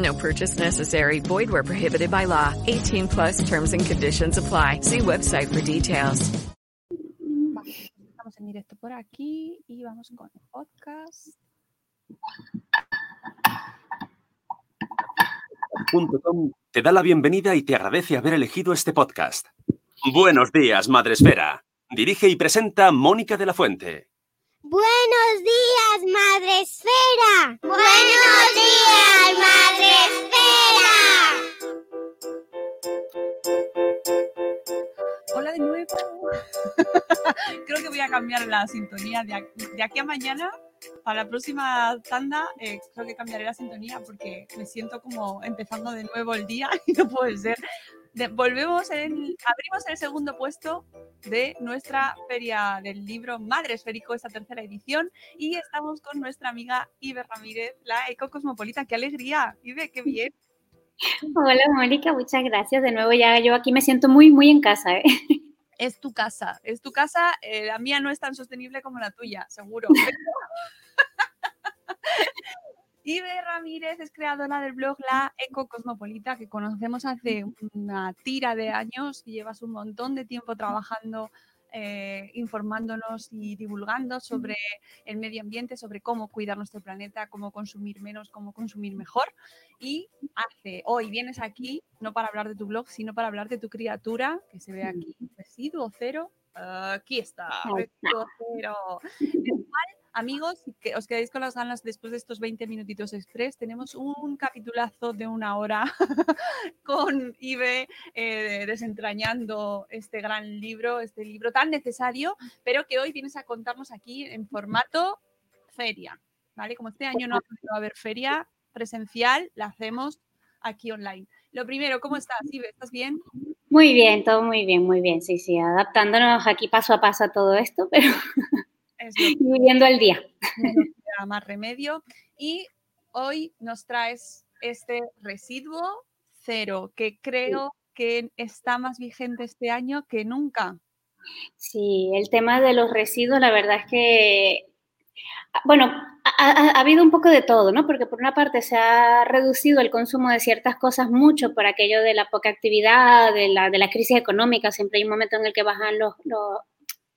No purchase necessary. Void where prohibited by law. 18 plus terms and conditions apply. See website for details. Estamos en directo por aquí y vamos con el podcast. .com te da la bienvenida y te agradece haber elegido este podcast. Buenos días, Madresfera. Dirige y presenta Mónica de la Fuente. Buenos días, Madre Esfera. Buenos días, Madre Hola de nuevo. Creo que voy a cambiar la sintonía de aquí, de aquí a mañana. Para la próxima tanda, eh, creo que cambiaré la sintonía porque me siento como empezando de nuevo el día y no puede ser. Volvemos en, abrimos el segundo puesto de nuestra feria del libro Madre Esférico, esta tercera edición, y estamos con nuestra amiga Ibe Ramírez, la ecocosmopolita. ¡Qué alegría! Ibe, qué bien. Hola Mónica, muchas gracias. De nuevo ya yo aquí me siento muy, muy en casa. ¿eh? es tu casa, es tu casa. eh, la mía no es tan sostenible como la tuya, seguro. Ibe Ramírez es creadora del blog La Eco Cosmopolita, que conocemos hace una tira de años y llevas un montón de tiempo trabajando, eh, informándonos y divulgando sobre el medio ambiente, sobre cómo cuidar nuestro planeta, cómo consumir menos, cómo consumir mejor. Y hace, hoy vienes aquí no para hablar de tu blog, sino para hablar de tu criatura, que se ve aquí, residuo cero. Aquí está, residuo cero. El cual, amigos, que os quedáis con las ganas después de estos 20 minutitos express, tenemos un capitulazo de una hora con Ibe eh, desentrañando este gran libro, este libro tan necesario, pero que hoy vienes a contarnos aquí en formato feria. ¿Vale? Como este año no ha podido haber feria presencial, la hacemos aquí online. Lo primero, ¿cómo estás, Ibe? ¿Estás bien? Muy bien, todo muy bien, muy bien. Sí, sí, adaptándonos aquí paso a paso a todo esto, pero viviendo al día. no más remedio. Y hoy nos traes este residuo cero, que creo que está más vigente este año que nunca. Sí, el tema de los residuos, la verdad es que, ah, bueno, ha, ha- ha habido un poco de todo, ¿no? Porque por una parte se ha reducido el consumo de ciertas cosas mucho por aquello de la poca actividad, de la, de la crisis económica, siempre hay un momento en el que bajan los, los-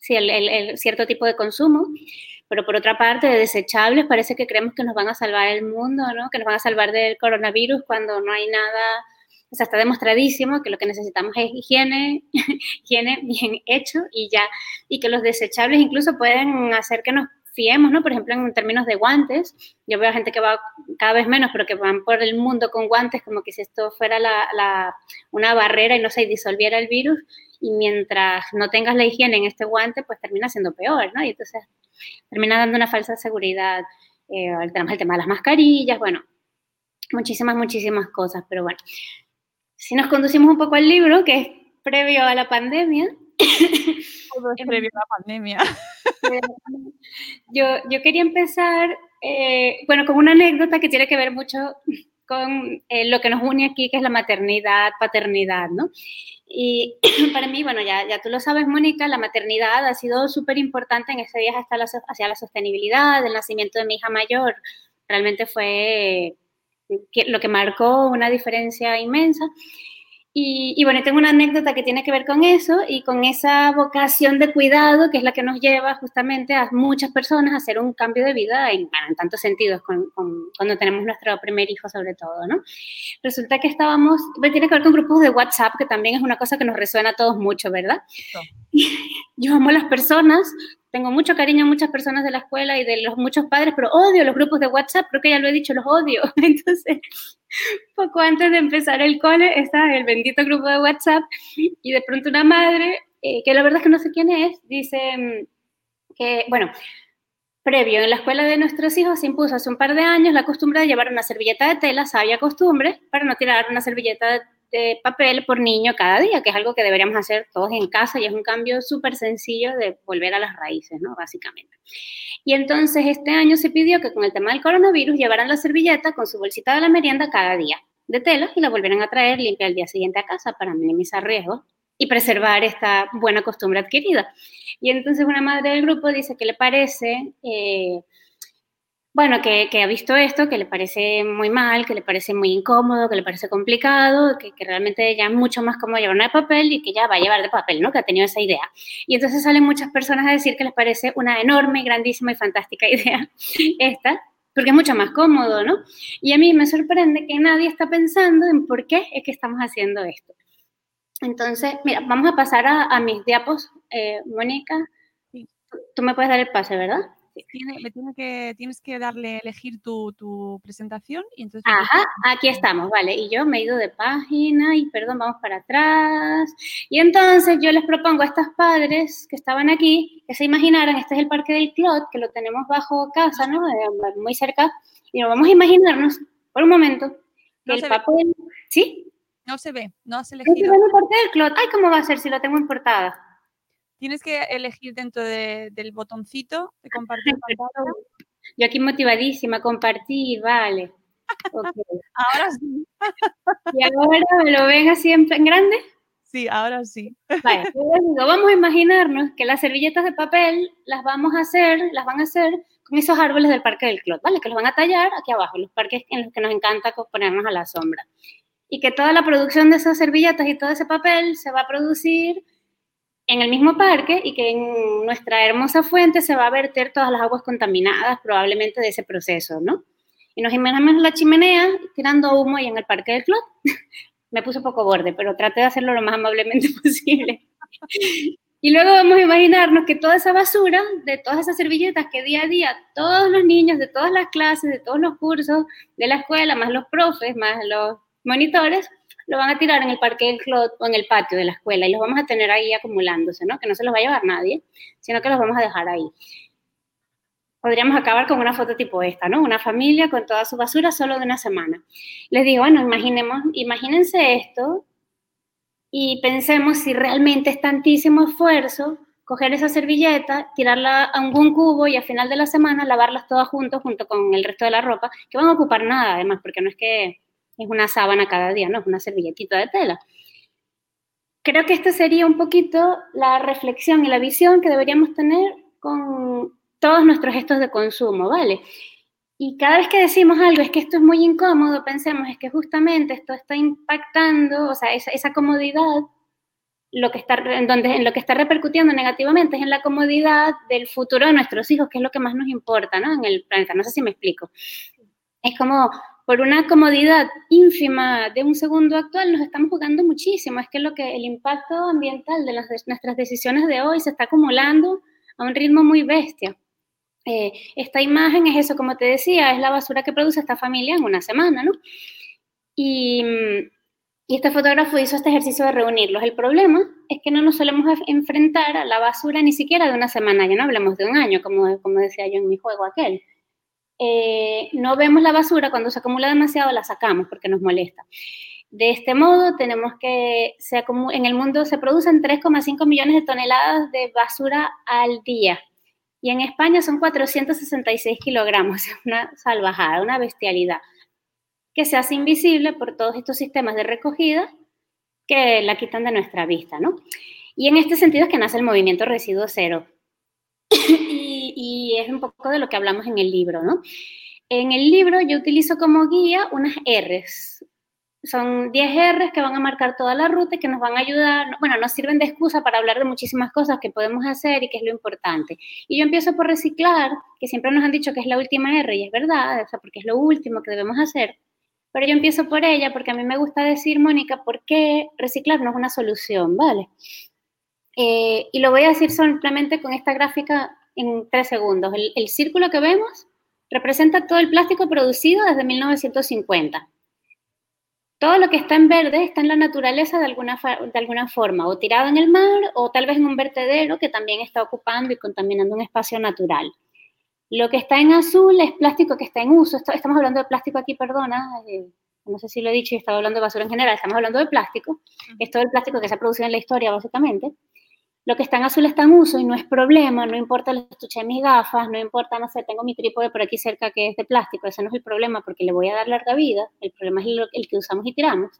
sí, el, el- cierto tipo de consumo, pero por otra parte, de desechables, parece que creemos que nos van a salvar el mundo, ¿no? Que nos van a salvar del coronavirus cuando no hay nada, o sea, está demostradísimo que lo que necesitamos es higiene, higiene bien hecho y ya, y que los desechables incluso pueden hacer que nos fiemos, ¿no? Por ejemplo, en términos de guantes, yo veo gente que va cada vez menos, pero que van por el mundo con guantes como que si esto fuera la, la- una barrera y no se disolviera el virus, y mientras no tengas la higiene en este guante, pues termina siendo peor, ¿no? Y entonces termina dando una falsa seguridad. Eh, tenemos el tema de las mascarillas, bueno, muchísimas, muchísimas cosas, pero bueno. Si nos conducimos un poco al libro, que es previo a la pandemia, Todo es previo a la pandemia. yo, yo quería empezar, eh, bueno, con una anécdota que tiene que ver mucho con eh, lo que nos une aquí, que es la maternidad, paternidad, ¿no? Y para mí, bueno, ya, ya tú lo sabes, Mónica, la maternidad ha sido súper importante en ese viaje hasta la, hacia la sostenibilidad, el nacimiento de mi hija mayor. Realmente fue lo que marcó una diferencia inmensa. Y, bueno, tengo una anécdota que tiene que ver con eso y con esa vocación de cuidado que es la que nos lleva justamente a muchas personas a hacer un cambio de vida en, en tantos sentidos, cuando tenemos nuestro primer hijo sobre todo, ¿no? Resulta que estábamos, tiene que ver con grupos de WhatsApp, que también es una cosa que nos resuena a todos mucho, ¿verdad? Yo amo a las personas, tengo mucho cariño a muchas personas de la escuela y de los muchos padres, pero odio los grupos de WhatsApp, creo que ya lo he dicho, los odio. Entonces, poco antes de empezar el cole, está el bendito grupo de WhatsApp y de pronto una madre, eh, que la verdad es que no sé quién es, dice mm, que, bueno, previo en la escuela de nuestros hijos se impuso hace un par de años la costumbre de llevar una servilleta de tela, sabia costumbre, para no tirar una servilleta de papel por niño cada día, que es algo que deberíamos hacer todos en casa y es un cambio súper sencillo de volver a las raíces, ¿no? Básicamente. Y entonces este año se pidió que con el tema del coronavirus llevaran la servilleta con su bolsita de la merienda cada día de tela y la volvieran a traer limpia al día siguiente a casa para minimizar riesgos y preservar esta buena costumbre adquirida. Y entonces una madre del grupo dice que le parece eh, bueno, que, ha visto esto, que le parece muy mal, que le parece muy incómodo, que le parece complicado, que, realmente ya es mucho más cómodo llevar una de papel y que ya va a llevar de papel, ¿no? Que ha tenido esa idea. Y entonces salen muchas personas a decir que les parece una enorme, grandísima y fantástica idea esta, porque es mucho más cómodo, ¿no? Y a mí me sorprende que nadie está pensando en por qué es que estamos haciendo esto. Entonces, mira, vamos a pasar a, mis diapos. Eh, Mónica, tú me puedes dar el pase, ¿verdad? Tiene que, tienes que darle elegir tu, presentación y entonces... Ajá, aquí estamos, vale. Y yo me he ido de página y perdón, vamos para atrás. Y entonces yo les propongo a estos padres que estaban aquí que se imaginaran, este es el Parque del Clot, que lo tenemos bajo casa, ¿no? Muy cerca. Y nos vamos a imaginarnos por un momento que el papel... ¿Sí? No se ve, no has elegido. No se ve el Parque del Clot. Ay, ¿cómo va a ser si lo tengo en portada? Tienes que elegir dentro del botoncito de compartir pantalla. Yo aquí motivadísima, compartir, vale. ahora sí. ¿Y ahora me lo ven así en, grande? Sí, ahora sí. Vale, vamos a imaginarnos que las servilletas de papel las vamos a hacer, las van a hacer con esos árboles del Parque del Clot, ¿vale? Que los van a tallar aquí abajo, los parques en los que nos encanta ponernos a la sombra. Y que toda la producción de esas servilletas y todo ese papel se va a producir en el mismo parque y que en nuestra hermosa fuente se va a verter todas las aguas contaminadas probablemente de ese proceso, ¿no? Y nos imaginamos la chimenea tirando humo y en el parque del club. Me puse poco borde, pero traté de hacerlo lo más amablemente posible. Y luego vamos a imaginarnos que toda esa basura, de todas esas servilletas que día a día todos los niños de todas las clases, de todos los cursos de la escuela, más los profes, más los monitores, lo van a tirar en el parque del club o en el patio de la escuela y los vamos a tener ahí acumulándose, ¿no? Que no se los va a llevar nadie, sino que los vamos a dejar ahí. Podríamos acabar con una foto tipo esta, ¿no? Una familia con toda su basura solo de una semana. Les digo, bueno, imaginemos, imagínense esto y pensemos si realmente es tantísimo esfuerzo coger esa servilleta, tirarla a un cubo y al final de la semana lavarlas todas juntos junto con el resto de la ropa, que van a ocupar nada además, porque no es que es una sábana cada día, no es una servilletita de tela. Creo que esta sería un poquito la reflexión y la visión que deberíamos tener con todos nuestros gestos de consumo, ¿vale? Y cada vez que decimos algo es que esto es muy incómodo, pensemos es que justamente esto está impactando, o sea, esa, comodidad, lo que está, donde, en lo que está repercutiendo negativamente es en la comodidad del futuro de nuestros hijos, que es lo que más nos importa, ¿no? En el planeta. No sé si me explico. Es como, por una comodidad ínfima de un segundo actual, nos estamos jugando muchísimo. Es que lo que el impacto ambiental de, las, nuestras decisiones de hoy se está acumulando a un ritmo muy bestia. Eh, esta imagen es eso, como te decía, es la basura que produce esta familia en una semana, ¿no? Y, y este fotógrafo hizo este ejercicio de reunirlos. El problema es que no nos solemos enfrentar a la basura ni siquiera de una semana, ya no hablemos de un año, como, como decía yo en mi juego aquel. Eh, no vemos la basura, cuando se acumula demasiado la sacamos porque nos molesta. De este modo, tenemos que, se en el mundo se producen 3,5 millones de toneladas de basura al día. Y en España son 466 kilogramos, una salvajada, una bestialidad. que se hace invisible por todos estos sistemas de recogida que la quitan de nuestra vista, ¿no? Y en este sentido es que nace el movimiento residuo cero. y, es un poco de lo que hablamos en el libro, ¿no? En el libro yo utilizo como guía unas R's, son 10 R's que van a marcar toda la ruta y que nos van a ayudar, bueno, nos sirven de excusa para hablar de muchísimas cosas que podemos hacer y que es lo importante. Y yo empiezo por reciclar, que siempre nos han dicho que es la última R y es verdad, o sea, porque es lo último que debemos hacer. Pero yo empiezo por ella porque a mí me gusta decir, Mónica, ¿por qué reciclar no es una solución? ¿Vale? Eh, y lo voy a decir simplemente con esta gráfica en tres segundos. El, el círculo que vemos representa todo el plástico producido desde 1950 todo lo que está en verde está en la naturaleza de alguna, de alguna forma, o tirado en el mar, o tal vez en un vertedero que también está ocupando y contaminando un espacio natural. Lo que está en azul es plástico que está en uso. Estamos hablando de plástico aquí, perdona, eh, no sé si lo he dicho y he estado hablando de basura en general, estamos hablando de plástico. Es todo el plástico que se ha producido en la historia, básicamente. Lo que está en azul está en uso y no es problema, no importa el estuche de mis gafas, no importa, no sé, tengo mi trípode por aquí cerca que es de plástico, ese no es el problema porque le voy a dar larga vida, el problema es el, que usamos y tiramos.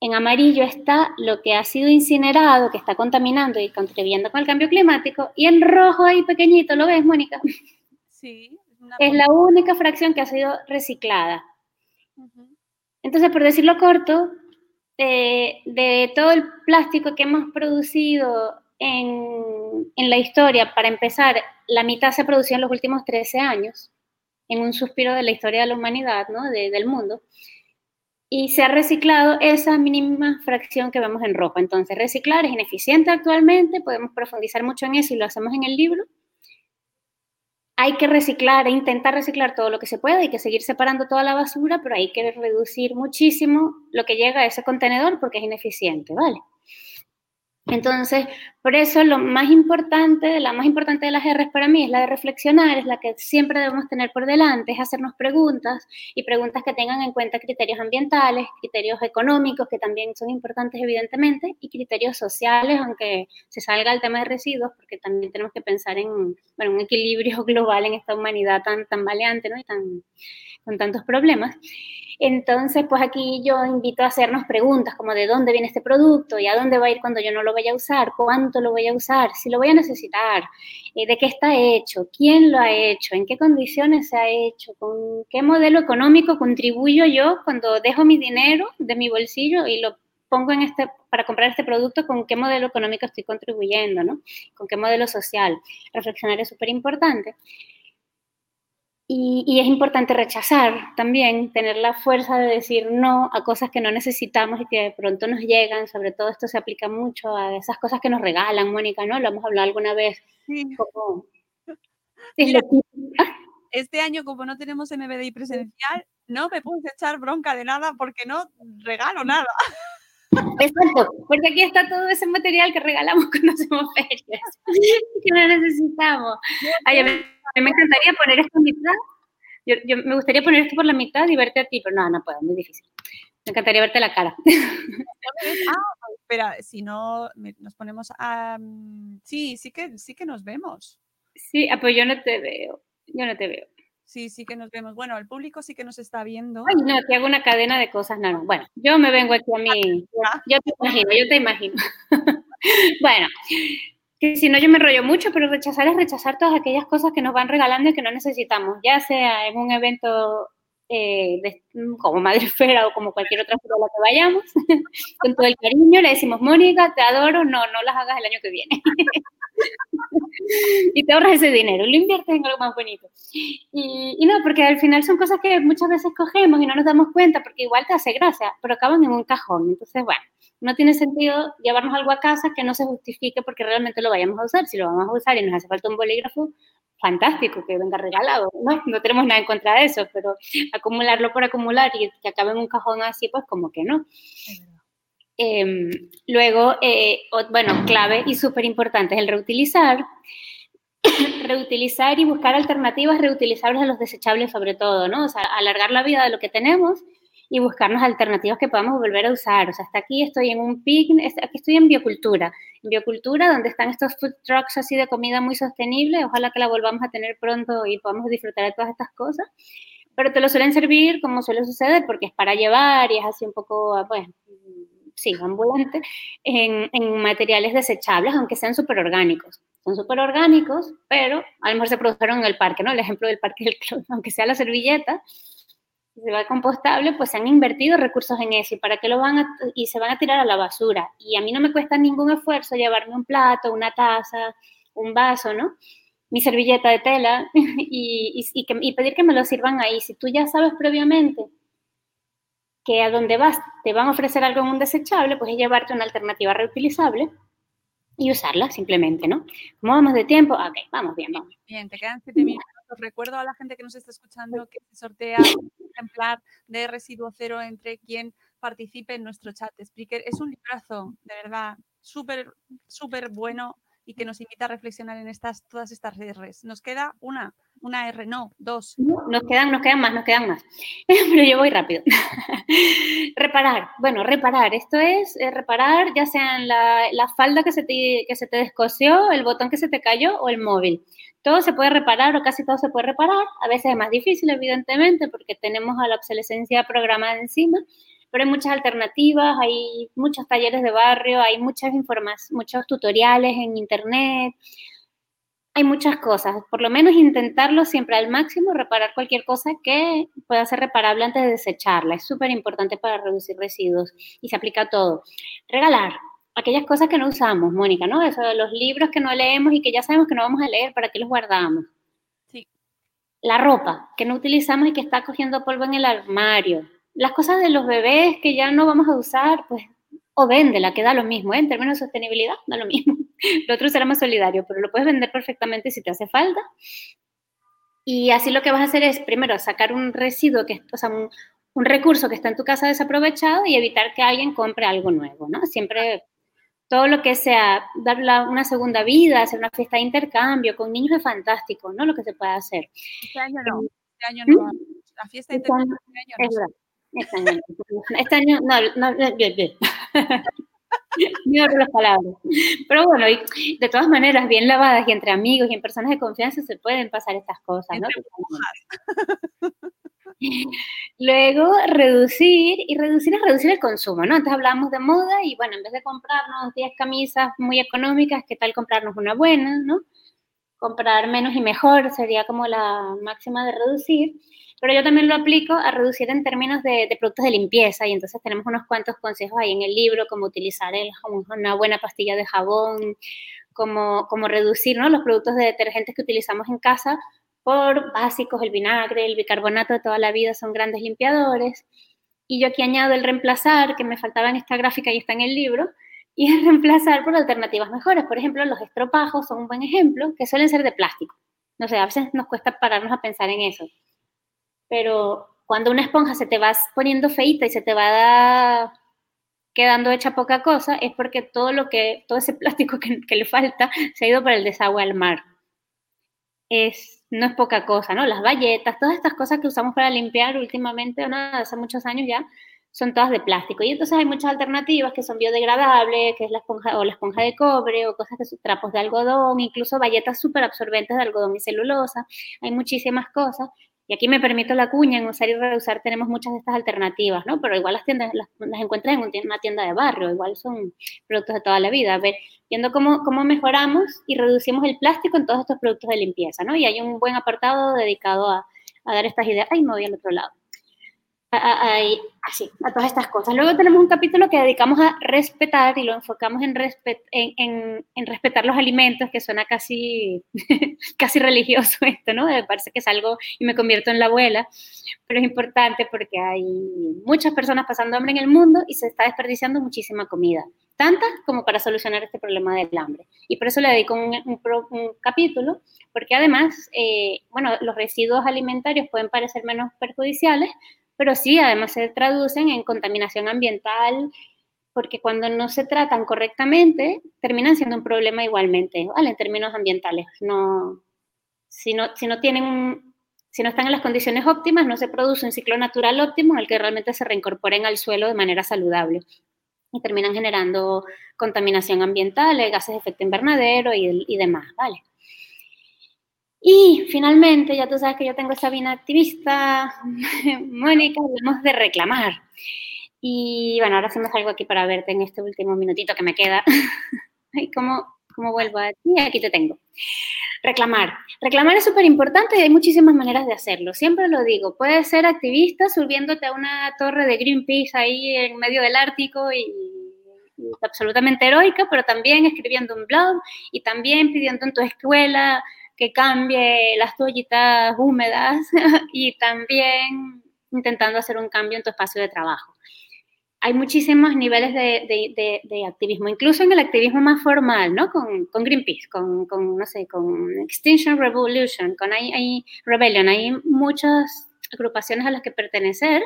En amarillo está lo que ha sido incinerado, que está contaminando y contribuyendo con el cambio climático, y en rojo ahí pequeñito, ¿lo ves, Mónica? Sí. Es la única fracción que ha sido reciclada. Entonces, por decirlo corto, de, todo el plástico que hemos producido en, la historia, para empezar, la mitad se ha producido en los últimos 13 años, en un suspiro de la historia de la humanidad, ¿no? del mundo. Y se ha reciclado esa mínima fracción que vemos en rojo. Entonces, reciclar es ineficiente actualmente, podemos profundizar mucho en eso y lo hacemos en el libro, hay que reciclar e intentar reciclar todo lo que se pueda, hay que seguir separando toda la basura, pero hay que reducir muchísimo lo que llega a ese contenedor porque es ineficiente, ¿vale? Entonces, por eso lo más importante, la más importante de las R's para mí es la de reflexionar, es la que siempre debemos tener por delante, es hacernos preguntas y preguntas que tengan en cuenta criterios ambientales, criterios económicos, que también son importantes evidentemente, y criterios sociales, aunque se salga el tema de residuos, porque también tenemos que pensar en un equilibrio global en esta humanidad tan, tan baleante ¿no? y tan, con tantos problemas. Entonces, pues aquí yo invito a hacernos preguntas como de dónde viene este producto y a dónde va a ir cuando yo no lo vaya a usar, cuánto lo voy a usar, si lo voy a necesitar, eh, de qué está hecho, quién lo ha hecho, en qué condiciones se ha hecho, con qué modelo económico contribuyo yo cuando dejo mi dinero de mi bolsillo y lo pongo en este para comprar este producto, con qué modelo económico estoy contribuyendo, ¿no? Con qué modelo social. Reflexionar es súper importante. Y, es importante rechazar también, tener la fuerza de decir no a cosas que no necesitamos y que de pronto nos llegan. Sobre todo esto se aplica mucho a esas cosas que nos regalan, Mónica, ¿no? Lo hemos hablado alguna vez. este año, como no tenemos MBDI presencial, no me puedes echar bronca de nada porque no regalo nada. Exacto, porque aquí está todo ese material que regalamos cuando hacemos ferias, que no necesitamos. Ay, a, mí, me encantaría poner esto en mitad, yo, yo, me gustaría poner esto por la mitad y verte a ti, pero no, no puedo, muy difícil. Me encantaría verte la cara. ah, espera, si no nos ponemos a... sí, sí que, sí que nos vemos. Sí, ah, pues yo no te veo, yo no te veo. Sí, sí que nos vemos. Bueno, el público sí que nos está viendo. Ay, no, te hago una cadena de cosas, no, Bueno, yo me vengo aquí a mí. Yo te imagino, yo te imagino. bueno, si no yo me rollo mucho, pero rechazar es rechazar todas aquellas cosas que nos van regalando y que no necesitamos, ya sea en un evento eh, como Madre Esfera o como cualquier otra fila a la que vayamos, con todo el cariño le decimos, Mónica, te adoro, no, no las hagas el año que viene. y te ahorras ese dinero, lo inviertes en algo más bonito. Y, y, no, porque al final son cosas que muchas veces cogemos y no nos damos cuenta porque igual te hace gracia, pero acaban en un cajón. Entonces, bueno, no tiene sentido llevarnos algo a casa que no se justifique porque realmente lo vayamos a usar. Si lo vamos a usar y nos hace falta un bolígrafo, fantástico que venga regalado, ¿no? No tenemos nada en contra de eso, pero acumularlo por acumular y que acabe en un cajón así, pues como que no. Eh, luego, eh, bueno, clave y súper importante es el reutilizar. reutilizar y buscar alternativas reutilizables a los desechables sobre todo, ¿no? O sea, alargar la vida de lo que tenemos y buscarnos alternativas que podamos volver a usar. O sea, hasta aquí estoy en un picnic, aquí estoy en biocultura. En biocultura, donde están estos food trucks así de comida muy sostenible, ojalá que la volvamos a tener pronto y podamos disfrutar de todas estas cosas pero te lo suelen servir como suele suceder, porque es para llevar y es así un poco, pues, sí, ambulante, en, en materiales desechables, aunque sean súper orgánicos. Son súper orgánicos, pero a lo mejor se produjeron en el parque, ¿no? El ejemplo del parque del club, aunque sea la servilleta, se va compostable, pues se han invertido recursos en eso. ¿Y para qué lo van a, y se van a tirar a la basura? Y a mí no me cuesta ningún esfuerzo llevarme un plato, una taza, un vaso, ¿no? Mi servilleta de tela y, y, y pedir que me lo sirvan ahí. Si tú ya sabes previamente que a donde vas te van a ofrecer algo en un desechable, pues es llevarte una alternativa reutilizable y usarla simplemente, ¿no? ¿Cómo vamos de tiempo? Ok, vamos bien, vamos. Bien, te quedan siete minutos. Recuerdo a la gente que nos está escuchando que se sortea un ejemplar de residuo cero entre quien participe en nuestro chat speaker. Es un librazo, de verdad, súper, súper bueno y que nos invita a reflexionar en estas, todas estas R's. Nos queda una, una R, no, dos. Nos quedan, nos quedan más, nos quedan más. Pero yo voy rápido. reparar. Bueno, reparar. Esto es eh, reparar ya sea la, la falda que se, te, que se te descosió, el botón que se te cayó o el móvil. Todo se puede reparar o casi todo se puede reparar. A veces es más difícil, evidentemente, porque tenemos a la obsolescencia programada encima pero hay muchas alternativas, hay muchos talleres de barrio, hay muchas informaciones, muchos tutoriales en internet, hay muchas cosas. Por lo menos intentarlo siempre al máximo, reparar cualquier cosa que pueda ser reparable antes de desecharla. Es súper importante para reducir residuos y se aplica a todo. Regalar. Aquellas cosas que no usamos, Mónica, ¿no? Eso de los libros que no leemos y que ya sabemos que no vamos a leer, ¿para qué los guardamos? Sí. La ropa que no utilizamos y que está cogiendo polvo en el armario las cosas de los bebés que ya no vamos a usar, pues, o véndela, que da lo mismo, ¿eh? en términos de sostenibilidad, da lo mismo. Lo otro será más solidario, pero lo puedes vender perfectamente si te hace falta. Y así lo que vas a hacer es, primero, sacar un residuo, que, o sea, un, un recurso que está en tu casa desaprovechado y evitar que alguien compre algo nuevo, ¿no? Siempre todo lo que sea darle una segunda vida, hacer una fiesta de intercambio con niños es fantástico, ¿no? Lo que se puede hacer. Este año no, este año no. ¿Mm? La fiesta de este intercambio este año no. Este año, este año no, no, no, no, las palabras. Pero bueno, y de todas maneras, bien lavadas y entre amigos y en personas de confianza se pueden pasar estas cosas, ¿no? Luego, reducir, y reducir es reducir el consumo, ¿no? Antes hablábamos de moda y bueno, en vez de comprarnos 10 camisas muy económicas, ¿qué tal comprarnos una buena, ¿no? Comprar menos y mejor sería como la máxima de reducir pero yo también lo aplico a reducir en términos de, productos de limpieza y entonces tenemos unos cuantos consejos ahí en el libro, como utilizar una buena pastilla de jabón, como, como reducir ¿no? los productos de detergentes que utilizamos en casa por básicos, el vinagre, el bicarbonato de toda la vida son grandes limpiadores. Y yo aquí añado el reemplazar, que me faltaba en esta gráfica y está en el libro, y el reemplazar por alternativas mejores. Por ejemplo, los estropajos son un buen ejemplo, que suelen ser de plástico. No sé, a veces nos cuesta pararnos a pensar en eso pero cuando una esponja se te va poniendo feita y se te va quedando hecha poca cosa, es porque todo lo que, todo ese plástico que, le falta se ha ido para el desagüe al mar. Es, no es poca cosa, ¿no? Las bayetas, todas estas cosas que usamos para limpiar últimamente, o nada, hace muchos años ya, son todas de plástico. Y entonces hay muchas alternativas que son biodegradables, que es la esponja o la esponja de cobre, o cosas que son trapos de algodón, incluso bayetas súper absorbentes de algodón y celulosa. Hay muchísimas cosas y aquí me permito la cuña, en usar y reusar tenemos muchas de estas alternativas, ¿no? Pero igual las tiendas las, encuentras en una tienda de barrio, igual son productos de toda la vida. A ver, viendo cómo, cómo mejoramos y reducimos el plástico en todos estos productos de limpieza, ¿no? Y hay un buen apartado dedicado a, a dar estas ideas. Ay, me voy al otro lado a, así, a todas estas cosas. Luego tenemos un capítulo que dedicamos a respetar y lo enfocamos en, en, en, respetar los alimentos, que suena casi, casi religioso esto, ¿no? Me parece que es algo y me convierto en la abuela, pero es importante porque hay muchas personas pasando hambre en el mundo y se está desperdiciando muchísima comida, tanta como para solucionar este problema del hambre. Y por eso le dedico un, un, capítulo, porque además, eh, bueno, los residuos alimentarios pueden parecer menos perjudiciales, pero sí, además se traducen en contaminación ambiental, porque cuando no se tratan correctamente, terminan siendo un problema igualmente, ¿vale? En términos ambientales. No, si, no, si no tienen si no están en las condiciones óptimas, no se produce un ciclo natural óptimo en el que realmente se reincorporen al suelo de manera saludable y terminan generando contaminación ambiental, gases de efecto invernadero y, y demás, ¿vale? Y finalmente, ya tú sabes que yo tengo esa vina activista, Mónica, hablamos de reclamar. Y bueno, ahora sí me salgo aquí para verte en este último minutito que me queda. ¿Cómo, ¿Cómo vuelvo a ti? Aquí te tengo. Reclamar. Reclamar es súper importante y hay muchísimas maneras de hacerlo. Siempre lo digo. Puedes ser activista subiéndote a una torre de Greenpeace ahí en medio del Ártico y absolutamente heroica, pero también escribiendo un blog y también pidiendo en tu escuela que cambie las toallitas húmedas y también intentando hacer un cambio en tu espacio de trabajo hay muchísimos niveles de, activismo, incluso en el activismo más formal, ¿no? Con, Greenpeace, con, no sé, con Extinction Revolution, con hay, Rebellion, hay muchas agrupaciones a las que pertenecer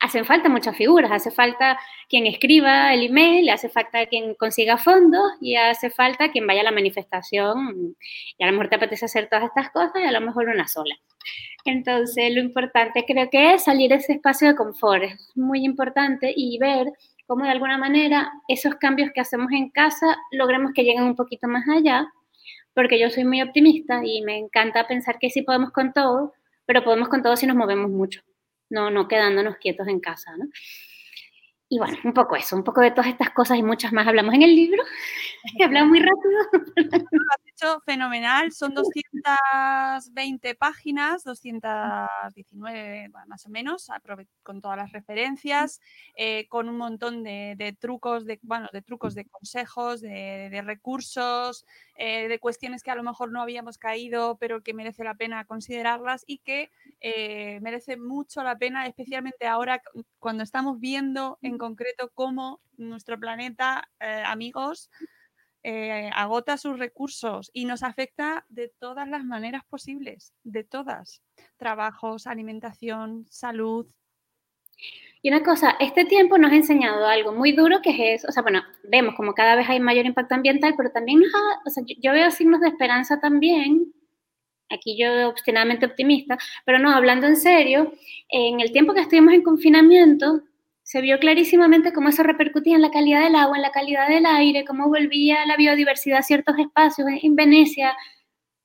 hacen falta muchas figuras, hace falta quien escriba el email, hace falta quien consiga fondos y hace falta quien vaya a la manifestación y a lo mejor te apetece hacer todas estas cosas y a lo mejor una sola. Entonces, lo importante creo que es salir de ese espacio de confort, es muy importante y ver cómo de alguna manera esos cambios que hacemos en casa logremos que lleguen un poquito más allá, porque yo soy muy optimista y me encanta pensar que sí podemos con todo, pero podemos con todo si nos movemos mucho no, no quedándonos quietos en casa, ¿no? Y bueno, un poco eso, un poco de todas estas cosas y muchas más hablamos en el libro. He hablado muy rápido. Hecho fenomenal, son 220 páginas, 219 más o menos, con todas las referencias, eh, con un montón de, trucos, de, bueno, de trucos, de consejos, de, recursos, eh, de cuestiones que a lo mejor no habíamos caído, pero que merece la pena considerarlas y que eh, merece mucho la pena, especialmente ahora cuando estamos viendo en concreto cómo nuestro planeta, amigos, eh, agota sus recursos y nos afecta de todas las maneras posibles, de todas. Trabajos, alimentación, salud. Y una cosa, este tiempo nos ha enseñado algo muy duro que es, o sea, bueno, vemos como cada vez hay mayor impacto ambiental, pero también nos o sea, yo veo signos de esperanza también aquí yo obstinadamente optimista, pero no, hablando en serio, en el tiempo que estuvimos en confinamiento, se vio clarísimamente cómo eso repercutía en la calidad del agua, en la calidad del aire, cómo volvía la biodiversidad a ciertos espacios. En Venecia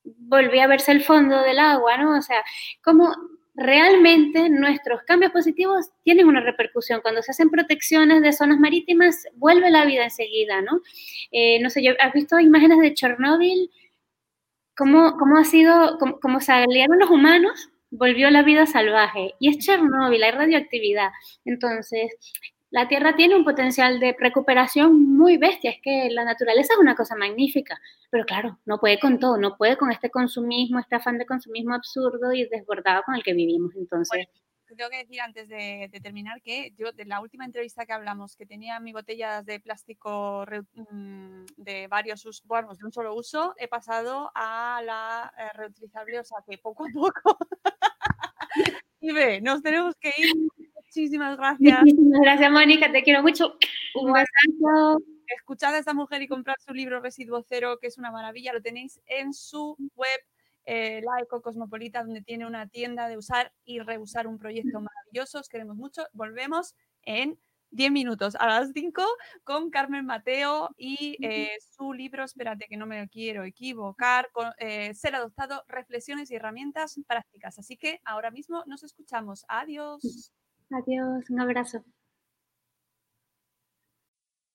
volvía a verse el fondo del agua, ¿no? O sea, cómo realmente nuestros cambios positivos tienen una repercusión. Cuando se hacen protecciones de zonas marítimas, vuelve la vida enseguida, ¿no? Eh, no sé, ¿has visto imágenes de Chernóbil? ¿Cómo, cómo ha sido, cómo, cómo salieron los humanos volvió la vida salvaje. Y es Chernóbil, hay radioactividad. Entonces, la Tierra tiene un potencial de recuperación muy bestia. Es que la naturaleza es una cosa magnífica. Pero claro, no puede con todo, no puede con este consumismo, este afán de consumismo absurdo y desbordado con el que vivimos. Entonces tengo que decir antes de, terminar que yo de la última entrevista que hablamos, que tenía mi botellas de plástico mm, de varios usos, bueno, de un solo uso, he pasado a la eh, reutilizable, o sea que poco a poco. y ve, nos tenemos que ir. Muchísimas gracias. Muchísimas gracias, Mónica, te quiero mucho. Un besazo. Escuchad a esta mujer y comprad su libro Residuo Cero, que es una maravilla. Lo tenéis en su web eh, la Eco Cosmopolita, donde tiene una tienda de usar y reusar un proyecto maravilloso. Os queremos mucho. Volvemos en 10 minutos a las 5 con Carmen Mateo y eh, su libro, espérate que no me quiero equivocar, con, eh, Ser adoptado, reflexiones y herramientas prácticas. Así que ahora mismo nos escuchamos. Adiós. Adiós, un abrazo.